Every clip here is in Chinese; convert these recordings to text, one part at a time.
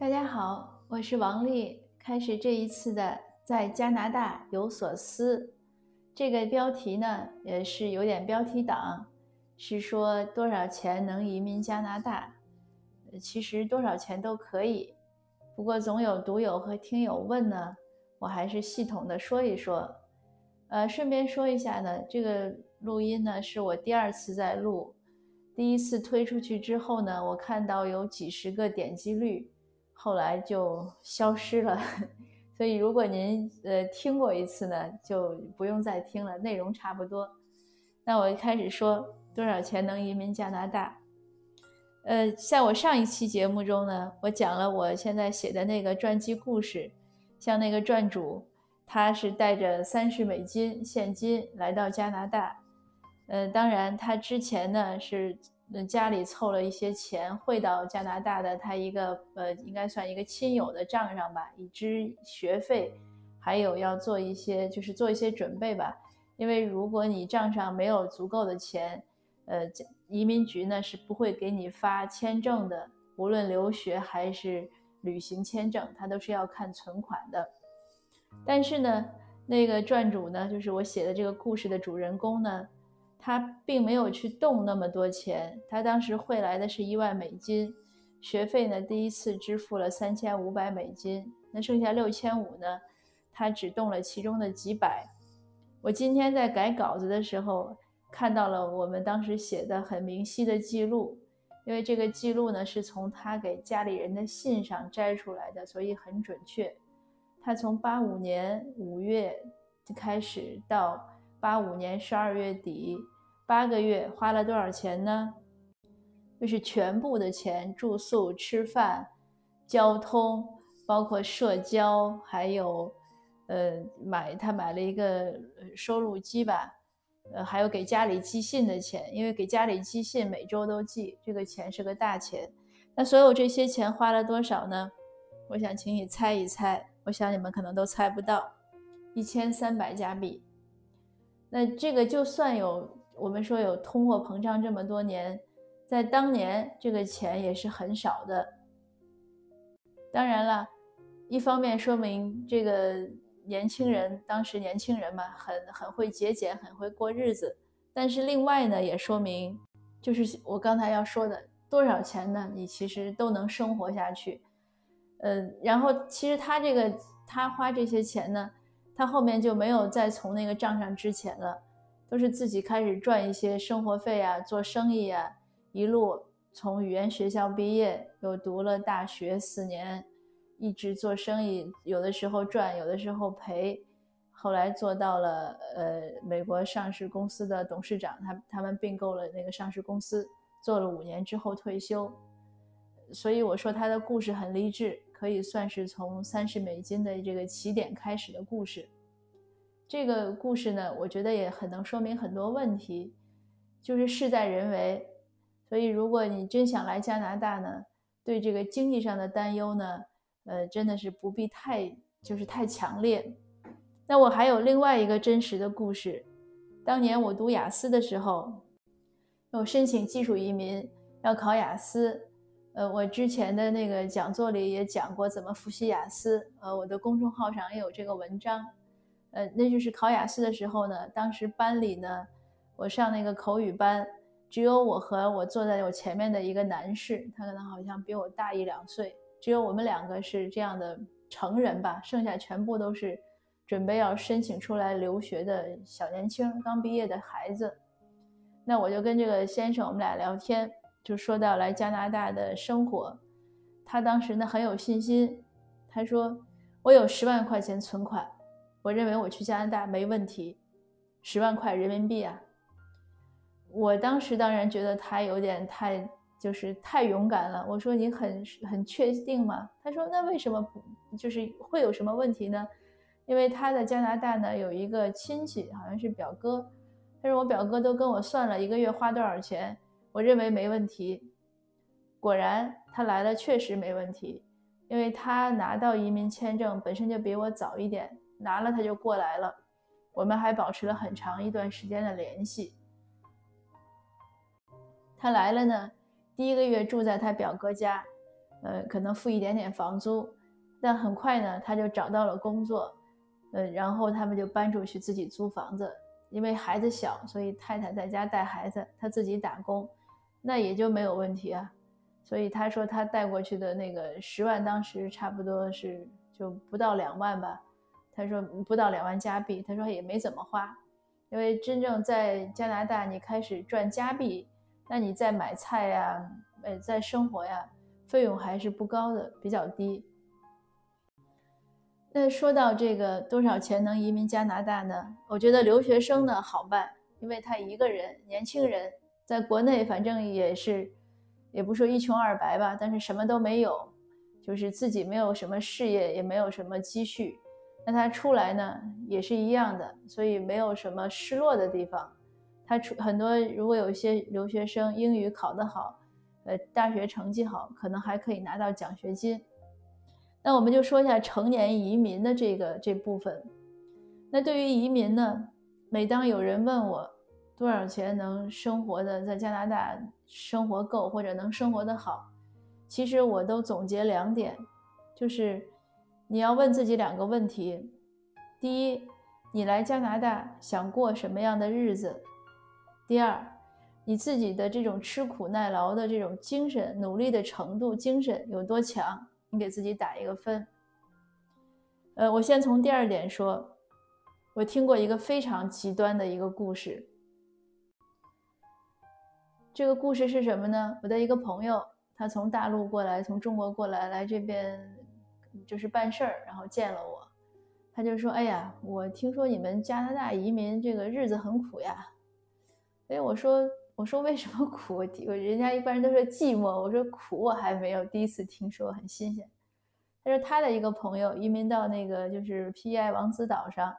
大家好，我是王丽。开始这一次的在加拿大有所思，这个标题呢也是有点标题党，是说多少钱能移民加拿大？其实多少钱都可以，不过总有读友和听友问呢，我还是系统的说一说。呃，顺便说一下呢，这个录音呢是我第二次在录，第一次推出去之后呢，我看到有几十个点击率。后来就消失了，所以如果您呃听过一次呢，就不用再听了，内容差不多。那我一开始说多少钱能移民加拿大？呃，在我上一期节目中呢，我讲了我现在写的那个传记故事，像那个传主，他是带着三十美金现金来到加拿大，呃，当然他之前呢是。那家里凑了一些钱汇到加拿大的他一个呃，应该算一个亲友的账上吧，以支学费，还有要做一些就是做一些准备吧。因为如果你账上没有足够的钱，呃，移民局呢是不会给你发签证的，无论留学还是旅行签证，他都是要看存款的。但是呢，那个传主呢，就是我写的这个故事的主人公呢。他并没有去动那么多钱，他当时汇来的是一万美金，学费呢第一次支付了三千五百美金，那剩下六千五呢，他只动了其中的几百。我今天在改稿子的时候看到了我们当时写的很明晰的记录，因为这个记录呢是从他给家里人的信上摘出来的，所以很准确。他从八五年五月开始到。八五年十二月底，八个月花了多少钱呢？就是全部的钱，住宿、吃饭、交通，包括社交，还有，呃，买他买了一个收录机吧，呃，还有给家里寄信的钱，因为给家里寄信每周都寄，这个钱是个大钱。那所有这些钱花了多少呢？我想请你猜一猜，我想你们可能都猜不到，一千三百加币。那这个就算有我们说有通货膨胀这么多年，在当年这个钱也是很少的。当然了，一方面说明这个年轻人当时年轻人嘛，很很会节俭，很会过日子。但是另外呢，也说明就是我刚才要说的，多少钱呢？你其实都能生活下去。嗯，然后其实他这个他花这些钱呢。他后面就没有再从那个账上支钱了，都是自己开始赚一些生活费啊，做生意啊，一路从语言学校毕业，又读了大学四年，一直做生意，有的时候赚，有的时候赔，后来做到了呃美国上市公司的董事长，他他们并购了那个上市公司，做了五年之后退休，所以我说他的故事很励志。可以算是从三十美金的这个起点开始的故事。这个故事呢，我觉得也很能说明很多问题，就是事在人为。所以，如果你真想来加拿大呢，对这个经济上的担忧呢，呃，真的是不必太就是太强烈。那我还有另外一个真实的故事，当年我读雅思的时候，我申请技术移民要考雅思。呃，我之前的那个讲座里也讲过怎么复习雅思，呃，我的公众号上也有这个文章。呃，那就是考雅思的时候呢，当时班里呢，我上那个口语班，只有我和我坐在我前面的一个男士，他可能好像比我大一两岁，只有我们两个是这样的成人吧，剩下全部都是准备要申请出来留学的小年轻，刚毕业的孩子。那我就跟这个先生我们俩聊天。就说到来加拿大的生活，他当时呢很有信心，他说我有十万块钱存款，我认为我去加拿大没问题，十万块人民币啊。我当时当然觉得他有点太就是太勇敢了，我说你很很确定吗？他说那为什么不就是会有什么问题呢？因为他在加拿大呢有一个亲戚好像是表哥，他说我表哥都跟我算了一个月花多少钱。我认为没问题，果然他来了，确实没问题，因为他拿到移民签证本身就比我早一点，拿了他就过来了，我们还保持了很长一段时间的联系。他来了呢，第一个月住在他表哥家，呃，可能付一点点房租，但很快呢，他就找到了工作，呃，然后他们就搬出去自己租房子。因为孩子小，所以太太在家带孩子，他自己打工，那也就没有问题啊。所以他说他带过去的那个十万，当时差不多是就不到两万吧。他说不到两万加币，他说也没怎么花，因为真正在加拿大你开始赚加币，那你在买菜呀，呃，在生活呀，费用还是不高的，比较低。那说到这个多少钱能移民加拿大呢？我觉得留学生呢好办，因为他一个人年轻人在国内反正也是，也不说一穷二白吧，但是什么都没有，就是自己没有什么事业，也没有什么积蓄。那他出来呢也是一样的，所以没有什么失落的地方。他出很多，如果有一些留学生英语考得好，呃，大学成绩好，可能还可以拿到奖学金。那我们就说一下成年移民的这个这部分。那对于移民呢，每当有人问我多少钱能生活的在加拿大生活够或者能生活的好，其实我都总结两点，就是你要问自己两个问题：第一，你来加拿大想过什么样的日子；第二，你自己的这种吃苦耐劳的这种精神、努力的程度、精神有多强。你给自己打一个分。呃，我先从第二点说，我听过一个非常极端的一个故事。这个故事是什么呢？我的一个朋友，他从大陆过来，从中国过来，来这边就是办事儿，然后见了我，他就说：“哎呀，我听说你们加拿大移民这个日子很苦呀。”哎，我说。我说为什么苦？我人家一般人都说寂寞，我说苦我还没有第一次听说，很新鲜。他说他的一个朋友移民到那个就是 P.I 王子岛上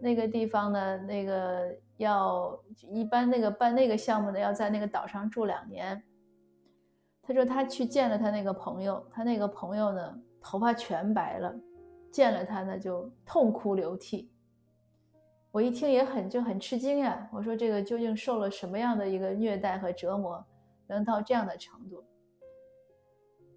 那个地方呢，那个要一般那个办那个项目的要在那个岛上住两年。他说他去见了他那个朋友，他那个朋友呢头发全白了，见了他呢就痛哭流涕。我一听也很就很吃惊呀，我说这个究竟受了什么样的一个虐待和折磨，能到这样的程度？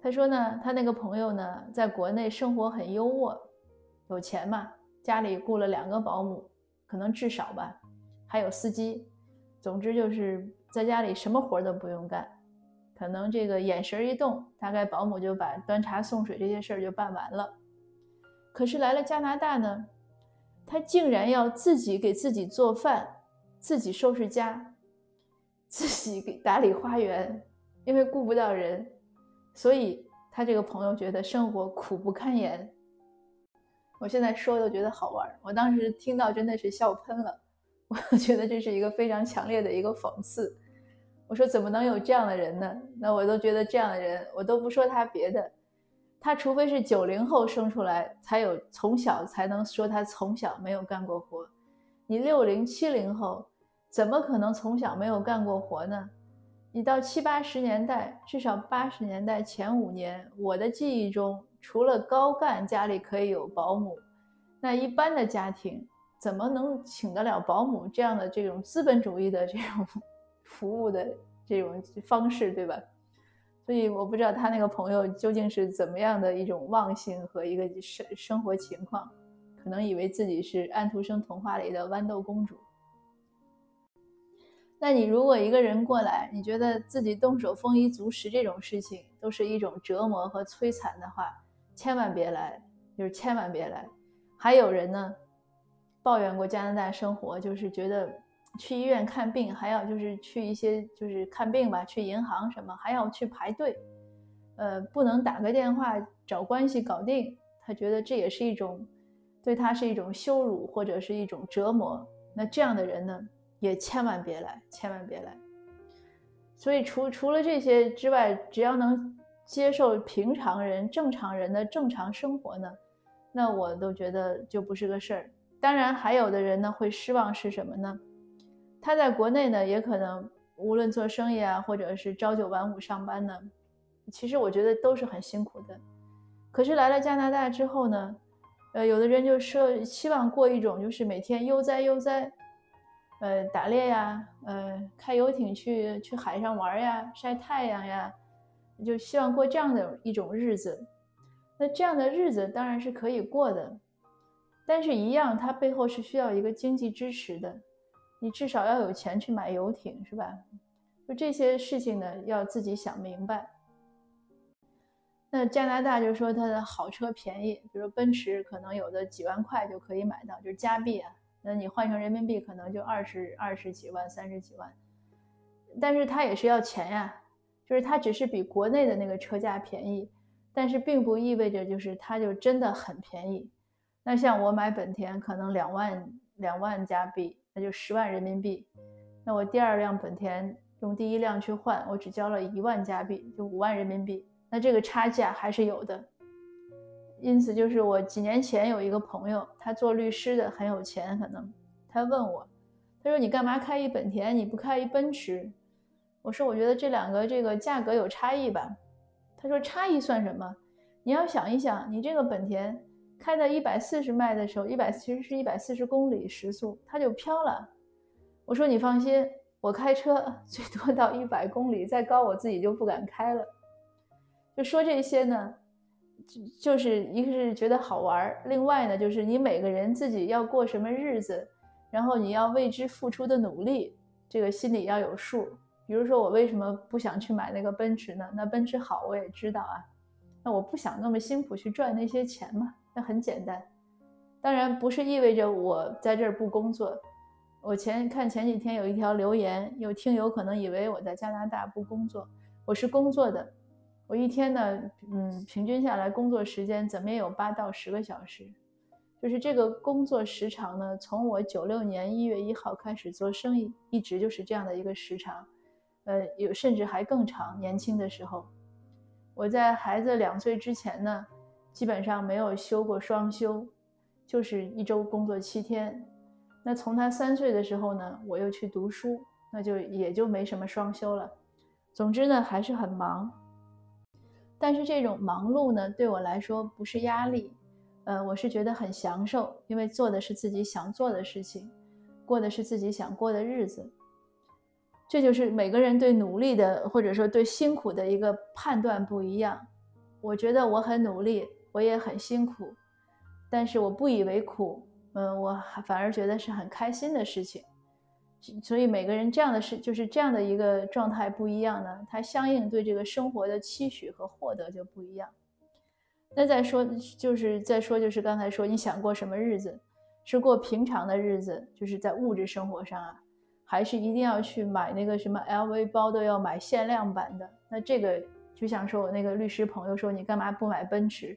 他说呢，他那个朋友呢，在国内生活很优渥，有钱嘛，家里雇了两个保姆，可能至少吧，还有司机，总之就是在家里什么活都不用干，可能这个眼神一动，大概保姆就把端茶送水这些事儿就办完了。可是来了加拿大呢？他竟然要自己给自己做饭，自己收拾家，自己给打理花园，因为顾不到人，所以他这个朋友觉得生活苦不堪言。我现在说都觉得好玩，我当时听到真的是笑喷了，我觉得这是一个非常强烈的一个讽刺。我说怎么能有这样的人呢？那我都觉得这样的人，我都不说他别的。他除非是九零后生出来，才有从小才能说他从小没有干过活。你六零七零后，怎么可能从小没有干过活呢？你到七八十年代，至少八十年代前五年，我的记忆中，除了高干家里可以有保姆，那一般的家庭怎么能请得了保姆这样的这种资本主义的这种服务的这种方式，对吧？所以我不知道他那个朋友究竟是怎么样的一种忘性和一个生生活情况，可能以为自己是安徒生童话里的豌豆公主。那你如果一个人过来，你觉得自己动手丰衣足食这种事情都是一种折磨和摧残的话，千万别来，就是千万别来。还有人呢，抱怨过加拿大生活，就是觉得。去医院看病还要就是去一些就是看病吧，去银行什么还要去排队，呃，不能打个电话找关系搞定。他觉得这也是一种对他是一种羞辱或者是一种折磨。那这样的人呢，也千万别来，千万别来。所以除除了这些之外，只要能接受平常人、正常人的正常生活呢，那我都觉得就不是个事儿。当然，还有的人呢会失望是什么呢？他在国内呢，也可能无论做生意啊，或者是朝九晚五上班呢，其实我觉得都是很辛苦的。可是来了加拿大之后呢，呃，有的人就说希望过一种就是每天悠哉悠哉，呃，打猎呀，呃，开游艇去去海上玩呀，晒太阳呀，就希望过这样的一种日子。那这样的日子当然是可以过的，但是一样，它背后是需要一个经济支持的。你至少要有钱去买游艇，是吧？就这些事情呢，要自己想明白。那加拿大就说它的好车便宜，比如奔驰可能有的几万块就可以买到，就是加币啊。那你换成人民币可能就二十二十几万、三十几万，但是它也是要钱呀，就是它只是比国内的那个车价便宜，但是并不意味着就是它就真的很便宜。那像我买本田可能两万两万加币，那就十万人民币。那我第二辆本田用第一辆去换，我只交了一万加币，就五万人民币。那这个差价还是有的。因此，就是我几年前有一个朋友，他做律师的，很有钱，可能他问我，他说：“你干嘛开一本田，你不开一奔驰？”我说：“我觉得这两个这个价格有差异吧。”他说：“差异算什么？你要想一想，你这个本田开到一百四十迈的时候，一百其实是一百四十公里时速，它就飘了。”我说：“你放心，我开车最多到一百公里，再高我自己就不敢开了。”就说这些呢。就就是一个是觉得好玩另外呢，就是你每个人自己要过什么日子，然后你要为之付出的努力，这个心里要有数。比如说我为什么不想去买那个奔驰呢？那奔驰好我也知道啊，那我不想那么辛苦去赚那些钱嘛，那很简单。当然不是意味着我在这儿不工作。我前看前几天有一条留言，有听友可能以为我在加拿大不工作，我是工作的。我一天呢，嗯，平均下来工作时间怎么也有八到十个小时，就是这个工作时长呢，从我九六年一月一号开始做生意，一直就是这样的一个时长，呃，有甚至还更长。年轻的时候，我在孩子两岁之前呢，基本上没有休过双休，就是一周工作七天。那从他三岁的时候呢，我又去读书，那就也就没什么双休了。总之呢，还是很忙。但是这种忙碌呢，对我来说不是压力，呃，我是觉得很享受，因为做的是自己想做的事情，过的是自己想过的日子。这就是每个人对努力的或者说对辛苦的一个判断不一样。我觉得我很努力，我也很辛苦，但是我不以为苦，嗯，我反而觉得是很开心的事情。所以每个人这样的事就是这样的一个状态不一样呢，他相应对这个生活的期许和获得就不一样。那再说就是再说就是刚才说你想过什么日子，是过平常的日子，就是在物质生活上啊，还是一定要去买那个什么 LV 包都要买限量版的？那这个就像说我那个律师朋友说你干嘛不买奔驰，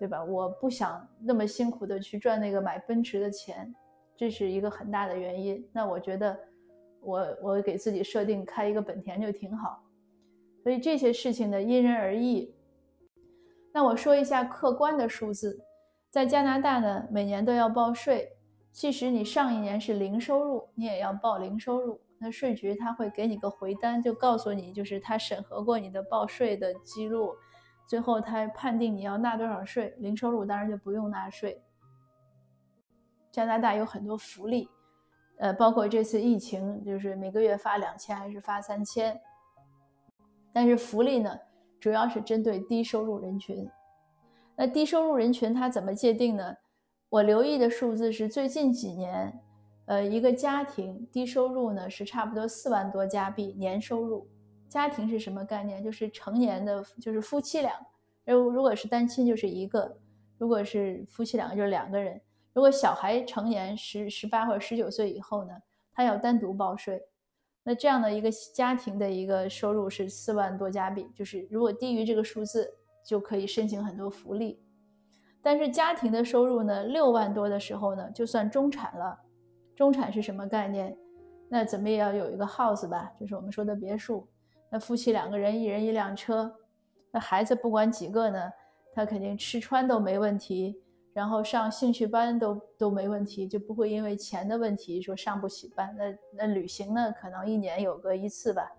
对吧？我不想那么辛苦的去赚那个买奔驰的钱。这是一个很大的原因。那我觉得，我我给自己设定开一个本田就挺好。所以这些事情呢，因人而异。那我说一下客观的数字，在加拿大呢，每年都要报税。即使你上一年是零收入，你也要报零收入。那税局他会给你个回单，就告诉你，就是他审核过你的报税的记录，最后他判定你要纳多少税。零收入当然就不用纳税。加拿大有很多福利，呃，包括这次疫情，就是每个月发两千还是发三千。但是福利呢，主要是针对低收入人群。那低收入人群他怎么界定呢？我留意的数字是最近几年，呃，一个家庭低收入呢是差不多四万多加币年收入。家庭是什么概念？就是成年的，就是夫妻俩。如如果是单亲就是一个，如果是夫妻两个就是两个人。如果小孩成年十十八或者十九岁以后呢，他要单独报税。那这样的一个家庭的一个收入是四万多加币，就是如果低于这个数字，就可以申请很多福利。但是家庭的收入呢，六万多的时候呢，就算中产了。中产是什么概念？那怎么也要有一个 house 吧，就是我们说的别墅。那夫妻两个人，一人一辆车。那孩子不管几个呢，他肯定吃穿都没问题。然后上兴趣班都都没问题，就不会因为钱的问题说上不起班。那那旅行呢，可能一年有个一次吧，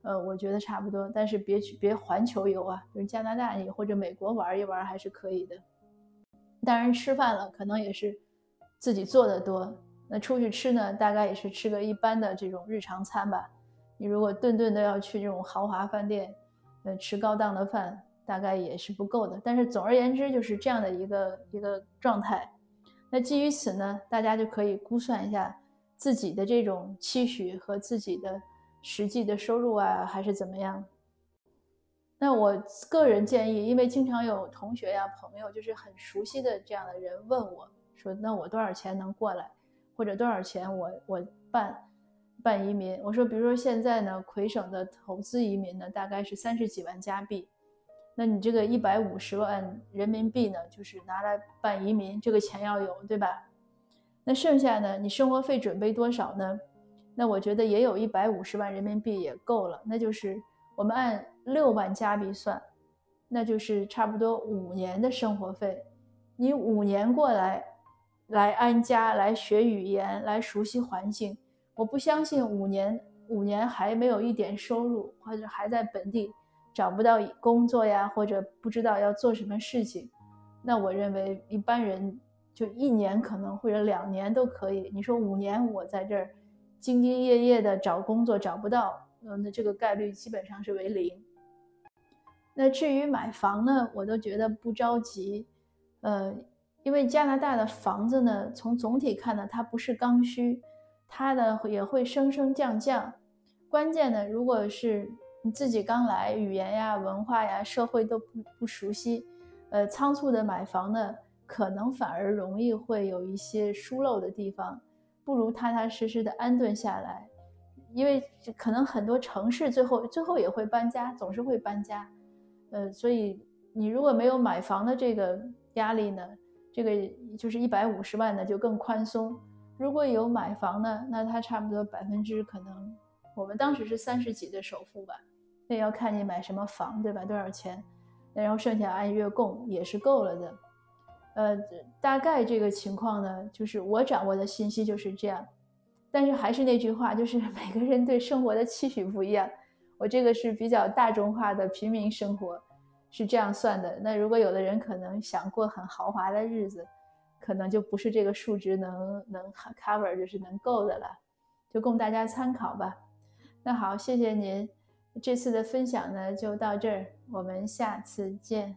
呃，我觉得差不多。但是别去别环球游啊，就是加拿大你或者美国玩一玩还是可以的。当然吃饭了，可能也是自己做的多。那出去吃呢，大概也是吃个一般的这种日常餐吧。你如果顿顿都要去这种豪华饭店，呃，吃高档的饭大概也是不够的。但是总而言之，就是这样的一个一个状态。那基于此呢，大家就可以估算一下自己的这种期许和自己的实际的收入啊，还是怎么样。那我个人建议，因为经常有同学呀、朋友，就是很熟悉的这样的人问我说：“那我多少钱能过来？或者多少钱我我办办移民？”我说：“比如说现在呢，魁省的投资移民呢，大概是三十几万加币。那你这个一百五十万人民币呢，就是拿来办移民，这个钱要有，对吧？那剩下呢，你生活费准备多少呢？那我觉得也有一百五十万人民币也够了，那就是我们按。”六万加币算，那就是差不多五年的生活费。你五年过来，来安家，来学语言，来熟悉环境。我不相信五年五年还没有一点收入，或者还在本地找不到工作呀，或者不知道要做什么事情。那我认为一般人就一年可能或者两年都可以。你说五年我在这儿兢兢业业的找工作找不到，嗯，那这个概率基本上是为零。那至于买房呢，我都觉得不着急，呃，因为加拿大的房子呢，从总体看呢，它不是刚需，它呢也会升升降降。关键呢，如果是你自己刚来，语言呀、文化呀、社会都不不熟悉，呃，仓促的买房呢，可能反而容易会有一些疏漏的地方，不如踏踏实实的安顿下来，因为可能很多城市最后最后也会搬家，总是会搬家。呃，所以你如果没有买房的这个压力呢，这个就是一百五十万呢就更宽松。如果有买房呢，那它差不多百分之可能，我们当时是三十几的首付吧，那要看你买什么房，对吧？多少钱？然后剩下按月供也是够了的。呃，大概这个情况呢，就是我掌握的信息就是这样。但是还是那句话，就是每个人对生活的期许不一样。我这个是比较大众化的平民生活，是这样算的。那如果有的人可能想过很豪华的日子，可能就不是这个数值能能 cover，就是能够的了，就供大家参考吧。那好，谢谢您，这次的分享呢就到这儿，我们下次见。